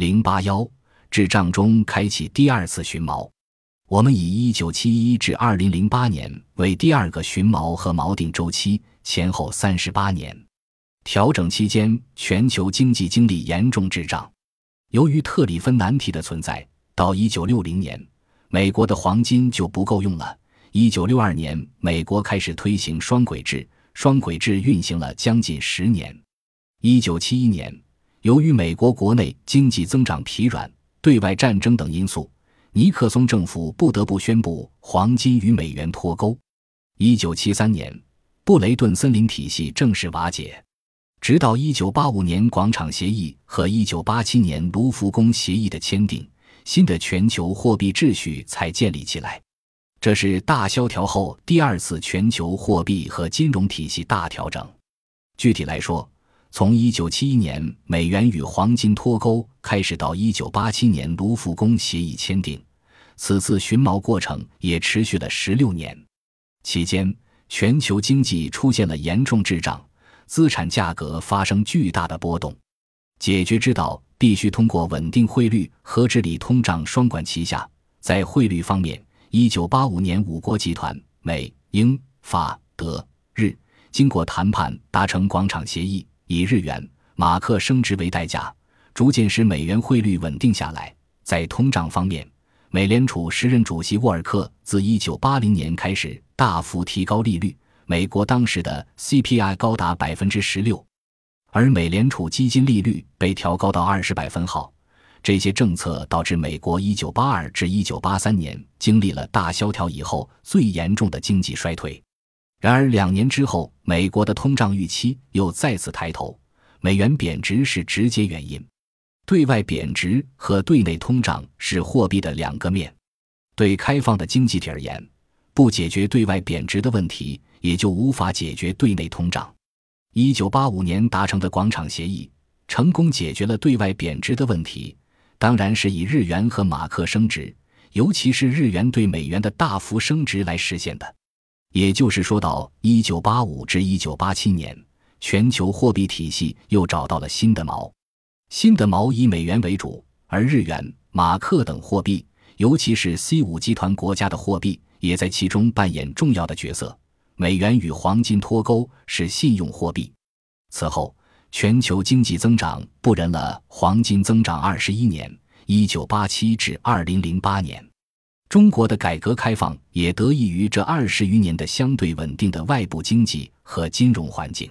零八幺智障中开启第二次寻锚。我们以一九七一至二零零八年为第二个寻锚和锚定周期，前后三十八年。调整期间，全球经济经历严重滞胀。由于特里芬难题的存在，到一九六零年，美国的黄金就不够用了。一九六二年，美国开始推行双轨制，双轨制运行了将近十年。一九七一年，由于美国国内经济增长疲软、对外战争等因素。尼克松政府不得不宣布黄金与美元脱钩。一九七三年，布雷顿森林体系正式瓦解，直到一九八五年广场协议和一九八七年卢浮宫协议的签订，新的全球货币秩序才建立起来。这是大萧条后第二次全球货币和金融体系大调整。具体来说，从一九七一年美元与黄金脱钩开始，到一九八七年卢浮宫协议签订，此次寻锚过程也持续了十六年。期间，全球经济出现了严重滞胀，资产价格发生巨大的波动。解决之道必须通过稳定汇率和治理通胀双管齐下。在汇率方面，一九八五年五国集团美、英、法、德、日经过谈判达成广场协议。以日元、马克升值为代价，逐渐使美元汇率稳定下来。在通胀方面，美联储时任主席沃尔克自1980年开始大幅提高利率，美国当时的 CPI 高达百分之十六，而美联储基金利率被调高到二十百分号。这些政策导致美国1982至1983年经历了大萧条以后最严重的经济衰退。然而，两年之后，美国的通胀预期又再次抬头，美元贬值是直接原因。对外贬值和对内通胀是货币的两个面。对开放的经济体而言，不解决对外贬值的问题，也就无法解决对内通胀。一九八五年达成的广场协议成功解决了对外贬值的问题，当然是以日元和马克升值，尤其是日元对美元的大幅升值来实现的。也就是说，到一九八五至一九八七年，全球货币体系又找到了新的锚。新的锚以美元为主，而日元、马克等货币，尤其是 C 五集团国家的货币，也在其中扮演重要的角色。美元与黄金脱钩是信用货币。此后，全球经济增长不仁了，黄金增长二十一年，一九八七至二零零八年。中国的改革开放也得益于这二十余年的相对稳定的外部经济和金融环境。